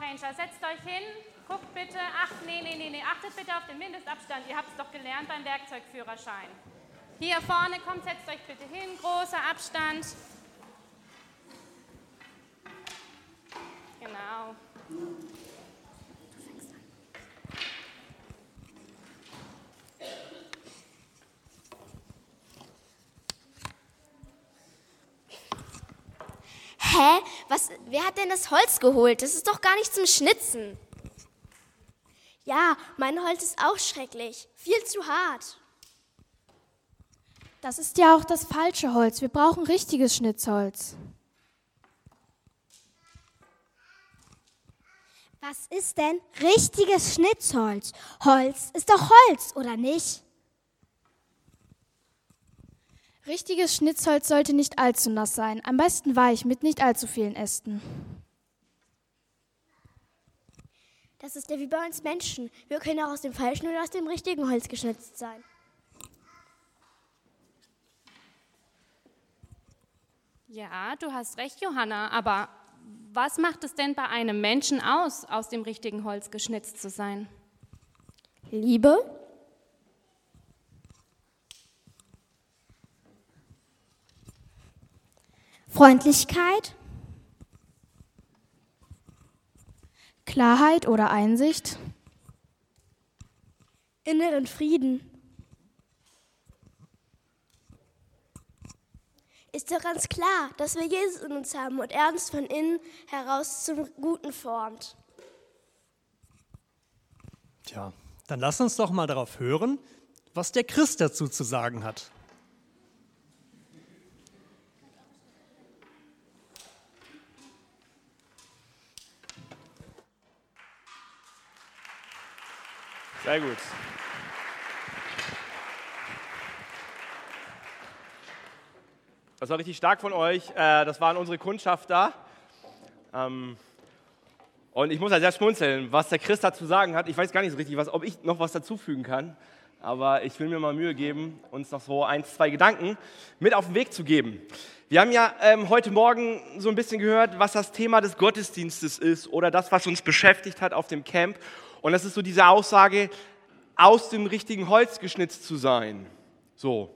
Ranger, setzt euch hin, guckt bitte, ach, nee, nee, nee, nee, achtet bitte auf den Mindestabstand. Ihr habt es doch gelernt beim Werkzeugführerschein. Hier vorne, kommt, setzt euch bitte hin, großer Abstand. Genau. Hä? Was, wer hat denn das Holz geholt? Das ist doch gar nicht zum Schnitzen. Ja, mein Holz ist auch schrecklich. Viel zu hart. Das ist ja auch das falsche Holz. Wir brauchen richtiges Schnitzholz. Was ist denn richtiges Schnitzholz? Holz ist doch Holz, oder nicht? Richtiges Schnitzholz sollte nicht allzu nass sein, am besten weich mit nicht allzu vielen Ästen. Das ist ja wie bei uns Menschen. Wir können auch aus dem falschen oder aus dem richtigen Holz geschnitzt sein. Ja, du hast recht, Johanna, aber was macht es denn bei einem Menschen aus, aus dem richtigen Holz geschnitzt zu sein? Liebe, Freundlichkeit, Klarheit oder Einsicht, inneren Frieden. Ist doch ganz klar, dass wir Jesus in uns haben und er uns von innen heraus zum Guten formt. Tja, dann lass uns doch mal darauf hören, was der Christ dazu zu sagen hat. Sehr gut. Das war richtig stark von euch. Äh, das waren unsere Kundschafter. Ähm, und ich muss halt sehr schmunzeln, was der Christ dazu sagen hat. Ich weiß gar nicht so richtig, was, ob ich noch was dazufügen kann. Aber ich will mir mal Mühe geben, uns noch so ein, zwei Gedanken mit auf den Weg zu geben. Wir haben ja ähm, heute Morgen so ein bisschen gehört, was das Thema des Gottesdienstes ist oder das, was uns beschäftigt hat auf dem Camp. Und das ist so diese Aussage, aus dem richtigen Holz geschnitzt zu sein. So.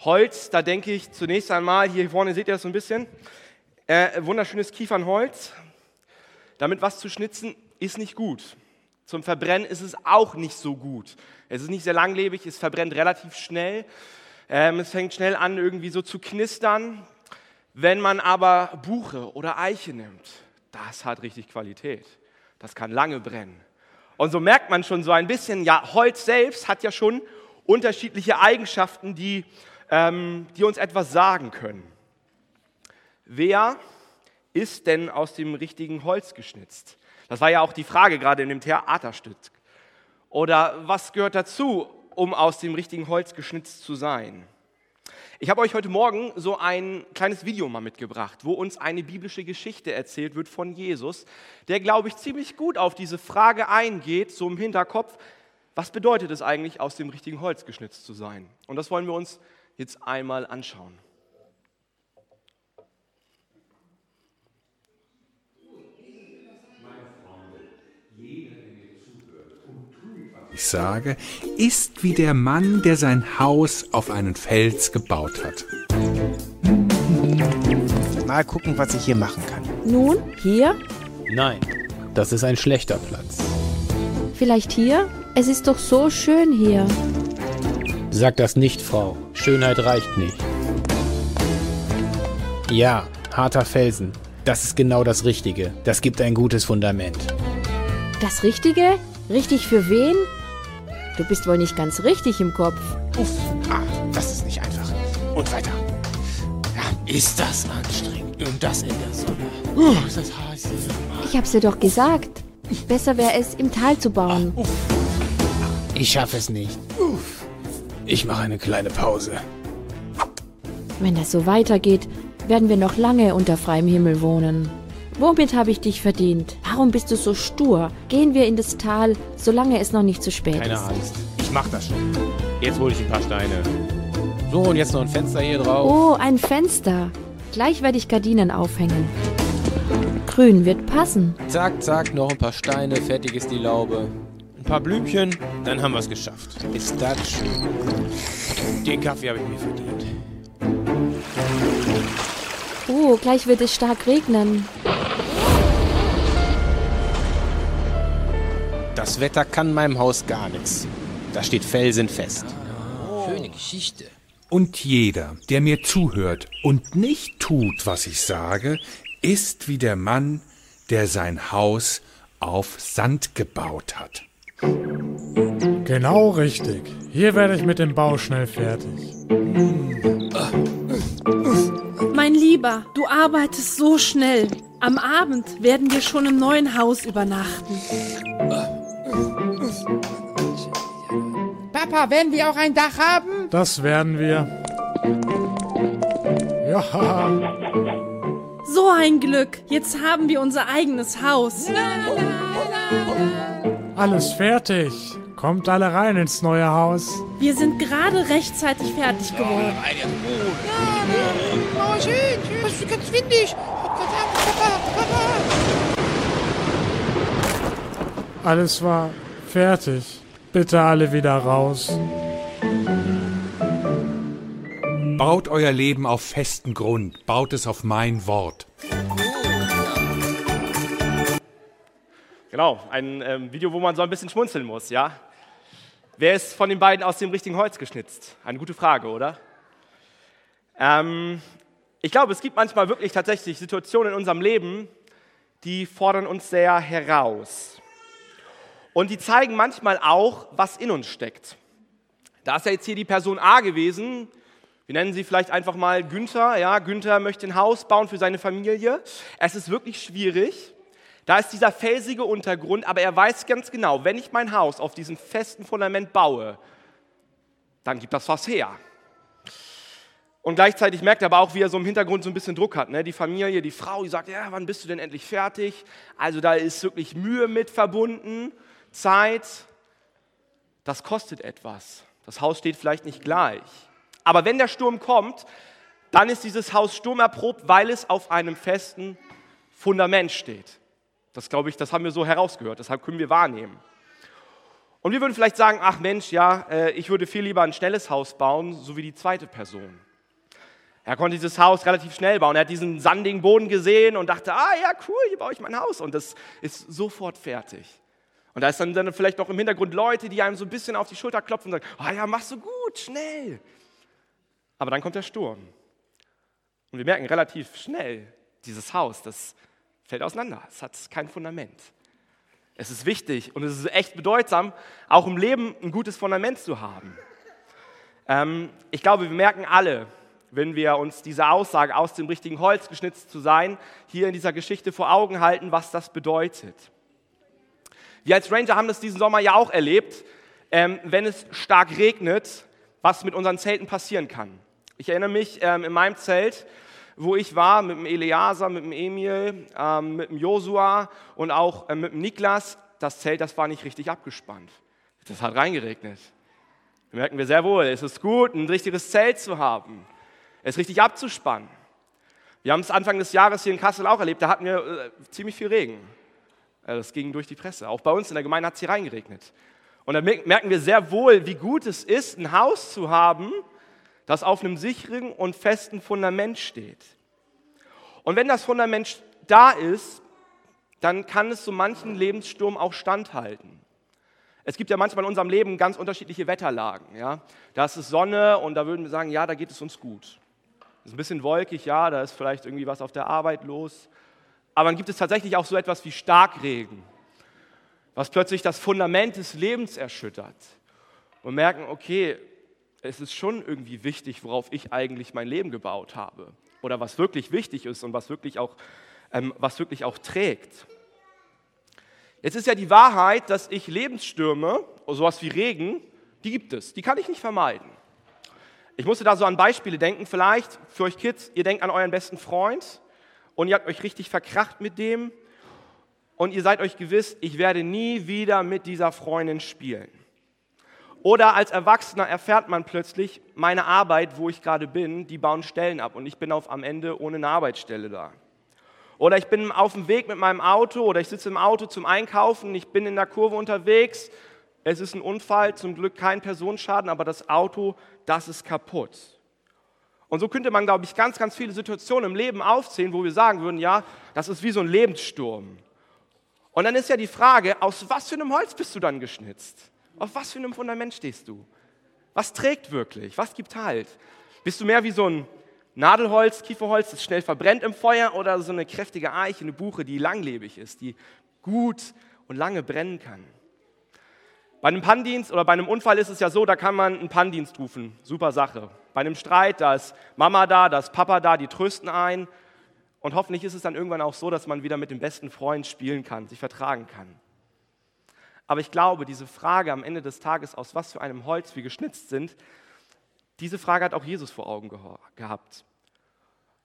Holz, da denke ich zunächst einmal, hier vorne seht ihr das so ein bisschen, äh, wunderschönes Kiefernholz. Damit was zu schnitzen, ist nicht gut. Zum Verbrennen ist es auch nicht so gut. Es ist nicht sehr langlebig, es verbrennt relativ schnell. Ähm, es fängt schnell an, irgendwie so zu knistern. Wenn man aber Buche oder Eiche nimmt, das hat richtig Qualität. Das kann lange brennen. Und so merkt man schon so ein bisschen, ja, Holz selbst hat ja schon unterschiedliche Eigenschaften, die, ähm, die uns etwas sagen können. Wer ist denn aus dem richtigen Holz geschnitzt? Das war ja auch die Frage gerade in dem Theaterstück. Oder was gehört dazu, um aus dem richtigen Holz geschnitzt zu sein? Ich habe euch heute Morgen so ein kleines Video mal mitgebracht, wo uns eine biblische Geschichte erzählt wird von Jesus, der, glaube ich, ziemlich gut auf diese Frage eingeht, so im Hinterkopf, was bedeutet es eigentlich, aus dem richtigen Holz geschnitzt zu sein? Und das wollen wir uns jetzt einmal anschauen. Ich sage, ist wie der Mann, der sein Haus auf einen Fels gebaut hat. Mal gucken, was ich hier machen kann. Nun, hier? Nein, das ist ein schlechter Platz. Vielleicht hier? Es ist doch so schön hier. Sag das nicht, Frau. Schönheit reicht nicht. Ja, harter Felsen. Das ist genau das Richtige. Das gibt ein gutes Fundament. Das Richtige? Richtig für wen? Du bist wohl nicht ganz richtig im Kopf. Uff, ah, das ist nicht einfach. Und weiter. Ja, ist das anstrengend. Und das in der Sonne. Uh, das heiß hier. Ich hab's dir doch gesagt. Besser wäre es, im Tal zu bauen. Ah, uff. Ich schaffe es nicht. Uff. Ich mache eine kleine Pause. Wenn das so weitergeht, werden wir noch lange unter freiem Himmel wohnen. Womit habe ich dich verdient? Warum bist du so stur? Gehen wir in das Tal, solange es noch nicht zu spät Keine ist. Keine Angst, ich mach das schon. Jetzt hole ich ein paar Steine. So, und jetzt noch ein Fenster hier drauf. Oh, ein Fenster. Gleich werde ich Gardinen aufhängen. Grün wird passen. Zack, zack, noch ein paar Steine, fertig ist die Laube. Ein paar Blümchen, dann haben wir es geschafft. Ist das schön. Den Kaffee habe ich mir verdient. Oh, gleich wird es stark regnen. Das Wetter kann meinem Haus gar nichts. Da steht felsenfest. Schöne Geschichte. Und jeder, der mir zuhört und nicht tut, was ich sage, ist wie der Mann, der sein Haus auf Sand gebaut hat. Genau richtig. Hier werde ich mit dem Bau schnell fertig. Mein Lieber, du arbeitest so schnell. Am Abend werden wir schon im neuen Haus übernachten. Papa, werden wir auch ein Dach haben? Das werden wir. Ja. So ein Glück. Jetzt haben wir unser eigenes Haus. Alles fertig. Kommt alle rein ins neue Haus. Wir sind gerade rechtzeitig fertig geworden. Oh, schön, schön. Das ist ganz windig. Papa, Papa. Alles war fertig. Bitte alle wieder raus. Baut euer Leben auf festen Grund, baut es auf mein Wort. Genau, ein ähm, Video, wo man so ein bisschen schmunzeln muss, ja? Wer ist von den beiden aus dem richtigen Holz geschnitzt? Eine gute Frage, oder? Ähm, ich glaube, es gibt manchmal wirklich tatsächlich Situationen in unserem Leben, die fordern uns sehr heraus. Und die zeigen manchmal auch, was in uns steckt. Da ist ja jetzt hier die Person A gewesen. Wir nennen sie vielleicht einfach mal Günther. Ja, Günther möchte ein Haus bauen für seine Familie. Es ist wirklich schwierig. Da ist dieser felsige Untergrund, aber er weiß ganz genau, wenn ich mein Haus auf diesem festen Fundament baue, dann gibt das was her. Und gleichzeitig merkt er aber auch, wie er so im Hintergrund so ein bisschen Druck hat. Ne? Die Familie, die Frau, die sagt, ja, wann bist du denn endlich fertig? Also da ist wirklich Mühe mit verbunden, Zeit. Das kostet etwas. Das Haus steht vielleicht nicht gleich. Aber wenn der Sturm kommt, dann ist dieses Haus sturmerprobt, weil es auf einem festen Fundament steht. Das glaube ich, das haben wir so herausgehört, deshalb können wir wahrnehmen. Und wir würden vielleicht sagen, ach Mensch, ja, äh, ich würde viel lieber ein schnelles Haus bauen, so wie die zweite Person. Er konnte dieses Haus relativ schnell bauen. Er hat diesen sandigen Boden gesehen und dachte, ah ja, cool, hier baue ich mein Haus. Und das ist sofort fertig. Und da ist dann, dann vielleicht noch im Hintergrund Leute, die einem so ein bisschen auf die Schulter klopfen und sagen, ah ja, machst du gut, schnell. Aber dann kommt der Sturm. Und wir merken relativ schnell, dieses Haus, das fällt auseinander. Es hat kein Fundament. Es ist wichtig und es ist echt bedeutsam, auch im Leben ein gutes Fundament zu haben. Ähm, ich glaube, wir merken alle, wenn wir uns diese Aussage aus dem richtigen Holz geschnitzt zu sein, hier in dieser Geschichte vor Augen halten, was das bedeutet. Wir als Ranger haben das diesen Sommer ja auch erlebt, ähm, wenn es stark regnet, was mit unseren Zelten passieren kann. Ich erinnere mich ähm, in meinem Zelt, wo ich war, mit dem Eleazar, mit dem Emil, ähm, mit dem Josua und auch äh, mit dem Niklas, das Zelt, das war nicht richtig abgespannt. Das hat reingeregnet. Da merken wir sehr wohl, es ist gut, ein richtiges Zelt zu haben, es richtig abzuspannen. Wir haben es Anfang des Jahres hier in Kassel auch erlebt, da hatten wir äh, ziemlich viel Regen. Äh, das ging durch die Presse. Auch bei uns in der Gemeinde hat es hier reingeregnet. Und da merken wir sehr wohl, wie gut es ist, ein Haus zu haben, das auf einem sicheren und festen Fundament steht. Und wenn das Fundament da ist, dann kann es so manchen Lebenssturm auch standhalten. Es gibt ja manchmal in unserem Leben ganz unterschiedliche Wetterlagen. Ja? Da ist es Sonne und da würden wir sagen, ja, da geht es uns gut. Es ist ein bisschen wolkig, ja, da ist vielleicht irgendwie was auf der Arbeit los. Aber dann gibt es tatsächlich auch so etwas wie Starkregen, was plötzlich das Fundament des Lebens erschüttert. Und merken, okay, es ist schon irgendwie wichtig, worauf ich eigentlich mein Leben gebaut habe. Oder was wirklich wichtig ist und was wirklich auch, ähm, was wirklich auch trägt. Jetzt ist ja die Wahrheit, dass ich Lebensstürme, sowas wie Regen, die gibt es, die kann ich nicht vermeiden. Ich musste da so an Beispiele denken, vielleicht für euch Kids, ihr denkt an euren besten Freund und ihr habt euch richtig verkracht mit dem und ihr seid euch gewiss, ich werde nie wieder mit dieser Freundin spielen. Oder als Erwachsener erfährt man plötzlich, meine Arbeit, wo ich gerade bin, die bauen Stellen ab und ich bin auf am Ende ohne eine Arbeitsstelle da. Oder ich bin auf dem Weg mit meinem Auto oder ich sitze im Auto zum Einkaufen, ich bin in der Kurve unterwegs, es ist ein Unfall, zum Glück kein Personenschaden, aber das Auto, das ist kaputt. Und so könnte man, glaube ich, ganz, ganz viele Situationen im Leben aufzählen, wo wir sagen würden, ja, das ist wie so ein Lebenssturm. Und dann ist ja die Frage, aus was für einem Holz bist du dann geschnitzt? Auf was für einem Fundament stehst du? Was trägt wirklich? Was gibt Halt? Bist du mehr wie so ein Nadelholz, Kieferholz, das schnell verbrennt im Feuer oder so eine kräftige Eiche, eine Buche, die langlebig ist, die gut und lange brennen kann? Bei einem Pannendienst oder bei einem Unfall ist es ja so, da kann man einen Pannendienst rufen. Super Sache. Bei einem Streit, da ist Mama da, da ist Papa da, die trösten ein. Und hoffentlich ist es dann irgendwann auch so, dass man wieder mit dem besten Freund spielen kann, sich vertragen kann. Aber ich glaube, diese Frage am Ende des Tages, aus was für einem Holz wir geschnitzt sind, diese Frage hat auch Jesus vor Augen gehabt.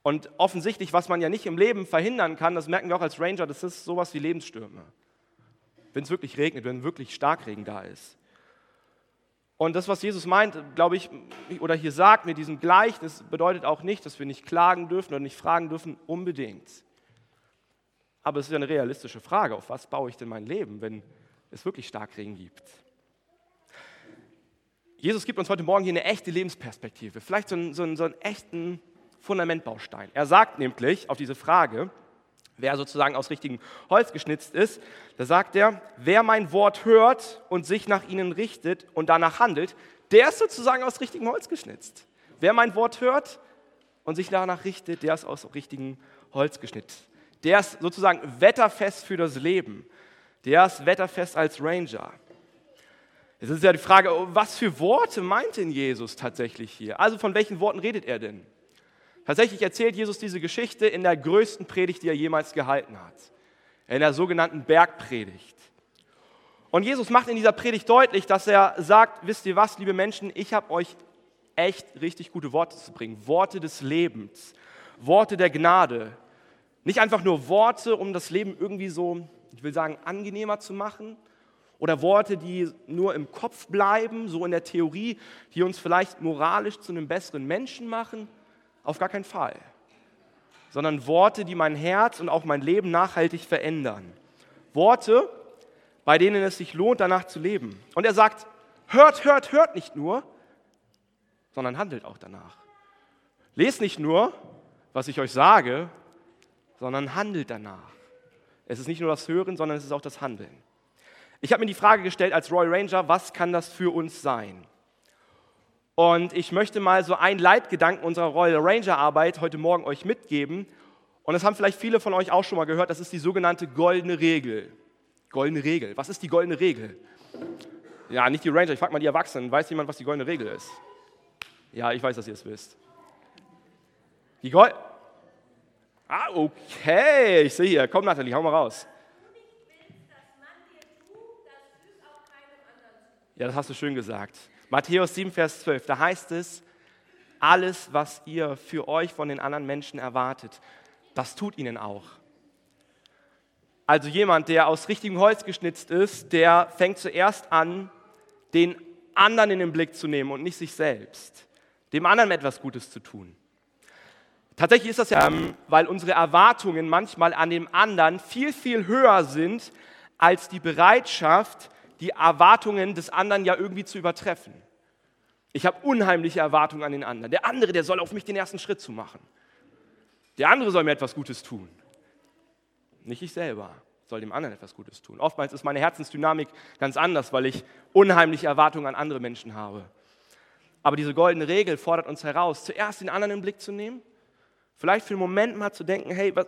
Und offensichtlich, was man ja nicht im Leben verhindern kann, das merken wir auch als Ranger, das ist sowas wie Lebensstürme wenn es wirklich regnet, wenn wirklich Starkregen da ist. Und das, was Jesus meint, glaube ich, oder hier sagt mit diesem Gleichnis, bedeutet auch nicht, dass wir nicht klagen dürfen oder nicht fragen dürfen, unbedingt. Aber es ist eine realistische Frage, auf was baue ich denn mein Leben, wenn es wirklich Starkregen gibt? Jesus gibt uns heute Morgen hier eine echte Lebensperspektive, vielleicht so einen, so einen, so einen echten Fundamentbaustein. Er sagt nämlich auf diese Frage, wer sozusagen aus richtigem Holz geschnitzt ist, da sagt er, wer mein Wort hört und sich nach ihnen richtet und danach handelt, der ist sozusagen aus richtigem Holz geschnitzt. Wer mein Wort hört und sich danach richtet, der ist aus richtigem Holz geschnitzt. Der ist sozusagen wetterfest für das Leben. Der ist wetterfest als Ranger. Jetzt ist ja die Frage, was für Worte meint denn Jesus tatsächlich hier? Also von welchen Worten redet er denn? Tatsächlich erzählt Jesus diese Geschichte in der größten Predigt, die er jemals gehalten hat. In der sogenannten Bergpredigt. Und Jesus macht in dieser Predigt deutlich, dass er sagt, wisst ihr was, liebe Menschen, ich habe euch echt richtig gute Worte zu bringen. Worte des Lebens, Worte der Gnade. Nicht einfach nur Worte, um das Leben irgendwie so, ich will sagen, angenehmer zu machen. Oder Worte, die nur im Kopf bleiben, so in der Theorie, die uns vielleicht moralisch zu einem besseren Menschen machen. Auf gar keinen Fall. Sondern Worte, die mein Herz und auch mein Leben nachhaltig verändern. Worte, bei denen es sich lohnt, danach zu leben. Und er sagt, hört, hört, hört nicht nur, sondern handelt auch danach. Lest nicht nur, was ich euch sage, sondern handelt danach. Es ist nicht nur das Hören, sondern es ist auch das Handeln. Ich habe mir die Frage gestellt als Roy Ranger, was kann das für uns sein? Und ich möchte mal so einen Leitgedanken unserer Royal Ranger Arbeit heute Morgen euch mitgeben. Und das haben vielleicht viele von euch auch schon mal gehört. Das ist die sogenannte goldene Regel. Goldene Regel. Was ist die goldene Regel? Ja, nicht die Ranger, ich frage mal die Erwachsenen. Weiß jemand, was die goldene Regel ist? Ja, ich weiß, dass ihr es wisst. Die Gold. Ah, okay. Ich sehe hier. Komm, Nathalie, hau mal raus. Ja, das hast du schön gesagt. Matthäus 7, Vers 12, da heißt es, alles, was ihr für euch von den anderen Menschen erwartet, das tut ihnen auch. Also jemand, der aus richtigem Holz geschnitzt ist, der fängt zuerst an, den anderen in den Blick zu nehmen und nicht sich selbst, dem anderen etwas Gutes zu tun. Tatsächlich ist das ja, weil unsere Erwartungen manchmal an dem anderen viel, viel höher sind als die Bereitschaft, die Erwartungen des anderen ja irgendwie zu übertreffen. Ich habe unheimliche Erwartungen an den anderen. Der andere, der soll auf mich den ersten Schritt zu machen. Der andere soll mir etwas Gutes tun. Nicht ich selber soll dem anderen etwas Gutes tun. Oftmals ist meine Herzensdynamik ganz anders, weil ich unheimliche Erwartungen an andere Menschen habe. Aber diese goldene Regel fordert uns heraus, zuerst den anderen den Blick zu nehmen, vielleicht für einen Moment mal zu denken, hey, was,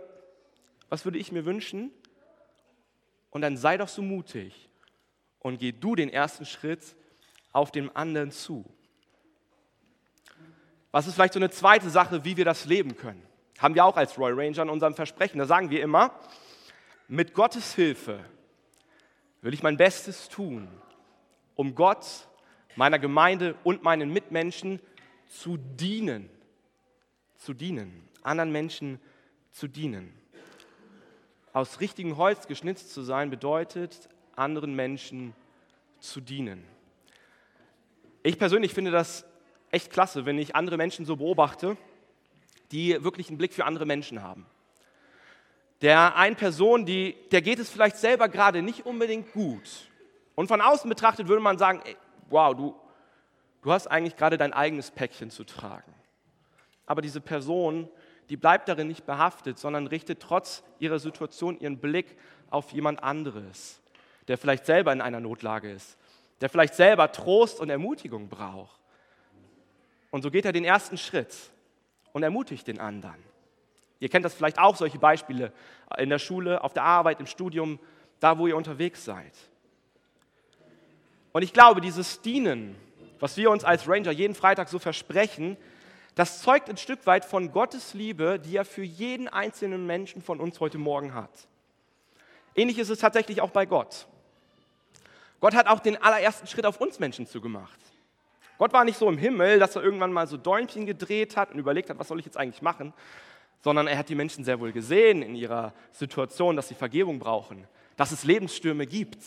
was würde ich mir wünschen? Und dann sei doch so mutig und geh du den ersten Schritt auf den anderen zu. Was ist vielleicht so eine zweite Sache, wie wir das leben können? Haben wir auch als Roy Ranger in unserem Versprechen. Da sagen wir immer, mit Gottes Hilfe will ich mein Bestes tun, um Gott, meiner Gemeinde und meinen Mitmenschen zu dienen. Zu dienen, anderen Menschen zu dienen. Aus richtigem Holz geschnitzt zu sein bedeutet, anderen Menschen zu dienen. Ich persönlich finde das echt klasse, wenn ich andere Menschen so beobachte, die wirklich einen Blick für andere Menschen haben. Der einen Person, die, der geht es vielleicht selber gerade nicht unbedingt gut. Und von außen betrachtet würde man sagen, ey, wow, du, du hast eigentlich gerade dein eigenes Päckchen zu tragen. Aber diese Person, die bleibt darin nicht behaftet, sondern richtet trotz ihrer Situation ihren Blick auf jemand anderes, der vielleicht selber in einer Notlage ist, der vielleicht selber Trost und Ermutigung braucht. Und so geht er den ersten Schritt und ermutigt den anderen. Ihr kennt das vielleicht auch, solche Beispiele in der Schule, auf der Arbeit, im Studium, da wo ihr unterwegs seid. Und ich glaube, dieses Dienen, was wir uns als Ranger jeden Freitag so versprechen, das zeugt ein Stück weit von Gottes Liebe, die er für jeden einzelnen Menschen von uns heute Morgen hat. Ähnlich ist es tatsächlich auch bei Gott. Gott hat auch den allerersten Schritt auf uns Menschen zugemacht. Gott war nicht so im Himmel, dass er irgendwann mal so Däumchen gedreht hat und überlegt hat, was soll ich jetzt eigentlich machen, sondern er hat die Menschen sehr wohl gesehen in ihrer Situation, dass sie Vergebung brauchen, dass es Lebensstürme gibt,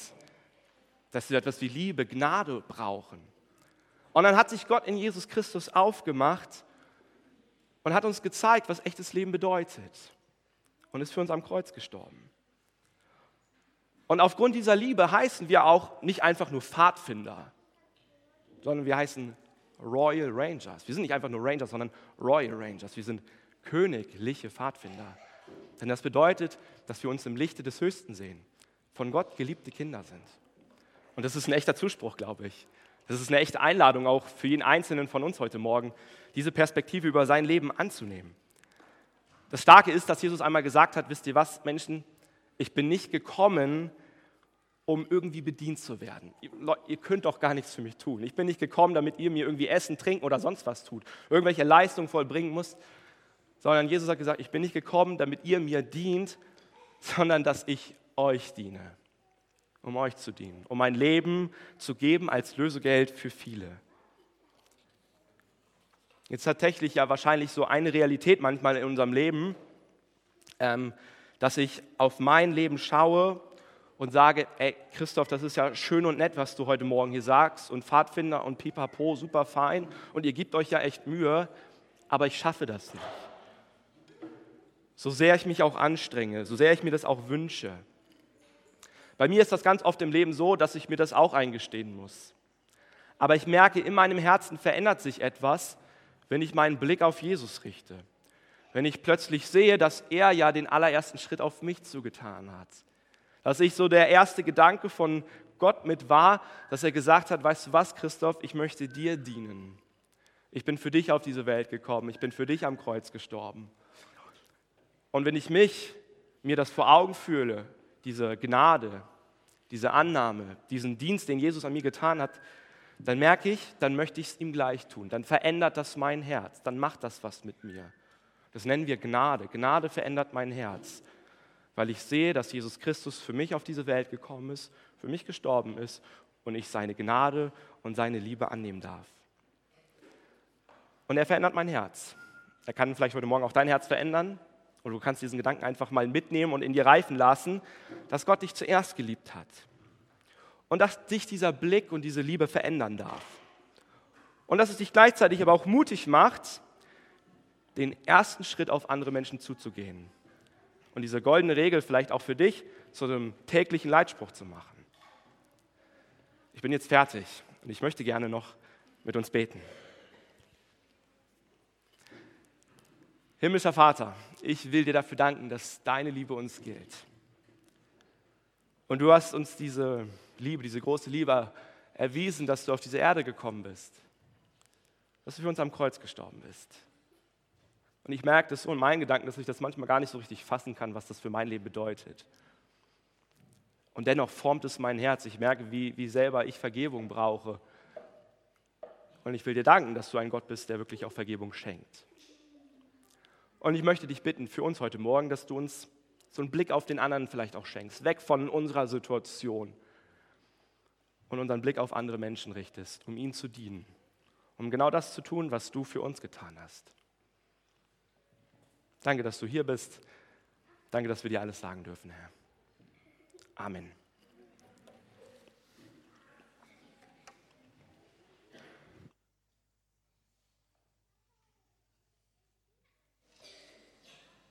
dass sie etwas wie Liebe, Gnade brauchen. Und dann hat sich Gott in Jesus Christus aufgemacht und hat uns gezeigt, was echtes Leben bedeutet und ist für uns am Kreuz gestorben. Und aufgrund dieser Liebe heißen wir auch nicht einfach nur Pfadfinder, sondern wir heißen Royal Rangers. Wir sind nicht einfach nur Rangers, sondern Royal Rangers. Wir sind königliche Pfadfinder. Denn das bedeutet, dass wir uns im Lichte des Höchsten sehen, von Gott geliebte Kinder sind. Und das ist ein echter Zuspruch, glaube ich. Das ist eine echte Einladung auch für jeden Einzelnen von uns heute Morgen, diese Perspektive über sein Leben anzunehmen. Das Starke ist, dass Jesus einmal gesagt hat, wisst ihr was, Menschen, ich bin nicht gekommen, um irgendwie bedient zu werden. Ihr könnt doch gar nichts für mich tun. Ich bin nicht gekommen, damit ihr mir irgendwie essen, trinken oder sonst was tut, irgendwelche Leistungen vollbringen müsst, sondern Jesus hat gesagt, ich bin nicht gekommen, damit ihr mir dient, sondern dass ich euch diene, um euch zu dienen, um mein Leben zu geben als Lösegeld für viele. Jetzt tatsächlich ja wahrscheinlich so eine Realität manchmal in unserem Leben, ähm, dass ich auf mein Leben schaue und sage, ey Christoph, das ist ja schön und nett, was du heute Morgen hier sagst und Pfadfinder und Pipapo, super fein und ihr gebt euch ja echt Mühe, aber ich schaffe das nicht. So sehr ich mich auch anstrenge, so sehr ich mir das auch wünsche. Bei mir ist das ganz oft im Leben so, dass ich mir das auch eingestehen muss. Aber ich merke, in meinem Herzen verändert sich etwas, wenn ich meinen Blick auf Jesus richte. Wenn ich plötzlich sehe, dass er ja den allerersten Schritt auf mich zugetan hat dass ich so der erste Gedanke von Gott mit war, dass er gesagt hat, weißt du was, Christoph, ich möchte dir dienen. Ich bin für dich auf diese Welt gekommen, ich bin für dich am Kreuz gestorben. Und wenn ich mich, mir das vor Augen fühle, diese Gnade, diese Annahme, diesen Dienst, den Jesus an mir getan hat, dann merke ich, dann möchte ich es ihm gleich tun. Dann verändert das mein Herz, dann macht das was mit mir. Das nennen wir Gnade. Gnade verändert mein Herz weil ich sehe, dass Jesus Christus für mich auf diese Welt gekommen ist, für mich gestorben ist und ich seine Gnade und seine Liebe annehmen darf. Und er verändert mein Herz. Er kann vielleicht heute Morgen auch dein Herz verändern oder du kannst diesen Gedanken einfach mal mitnehmen und in dir reifen lassen, dass Gott dich zuerst geliebt hat und dass dich dieser Blick und diese Liebe verändern darf. Und dass es dich gleichzeitig aber auch mutig macht, den ersten Schritt auf andere Menschen zuzugehen und diese goldene Regel vielleicht auch für dich zu einem täglichen Leitspruch zu machen. Ich bin jetzt fertig und ich möchte gerne noch mit uns beten. Himmlischer Vater, ich will dir dafür danken, dass deine Liebe uns gilt. Und du hast uns diese Liebe, diese große Liebe erwiesen, dass du auf diese Erde gekommen bist, dass du für uns am Kreuz gestorben bist. Und ich merke das so in meinen Gedanken, dass ich das manchmal gar nicht so richtig fassen kann, was das für mein Leben bedeutet. Und dennoch formt es mein Herz. Ich merke, wie, wie selber ich Vergebung brauche. Und ich will dir danken, dass du ein Gott bist, der wirklich auch Vergebung schenkt. Und ich möchte dich bitten für uns heute Morgen, dass du uns so einen Blick auf den anderen vielleicht auch schenkst, weg von unserer Situation und unseren Blick auf andere Menschen richtest, um ihnen zu dienen, um genau das zu tun, was du für uns getan hast. Danke, dass du hier bist. Danke, dass wir dir alles sagen dürfen, Herr. Amen.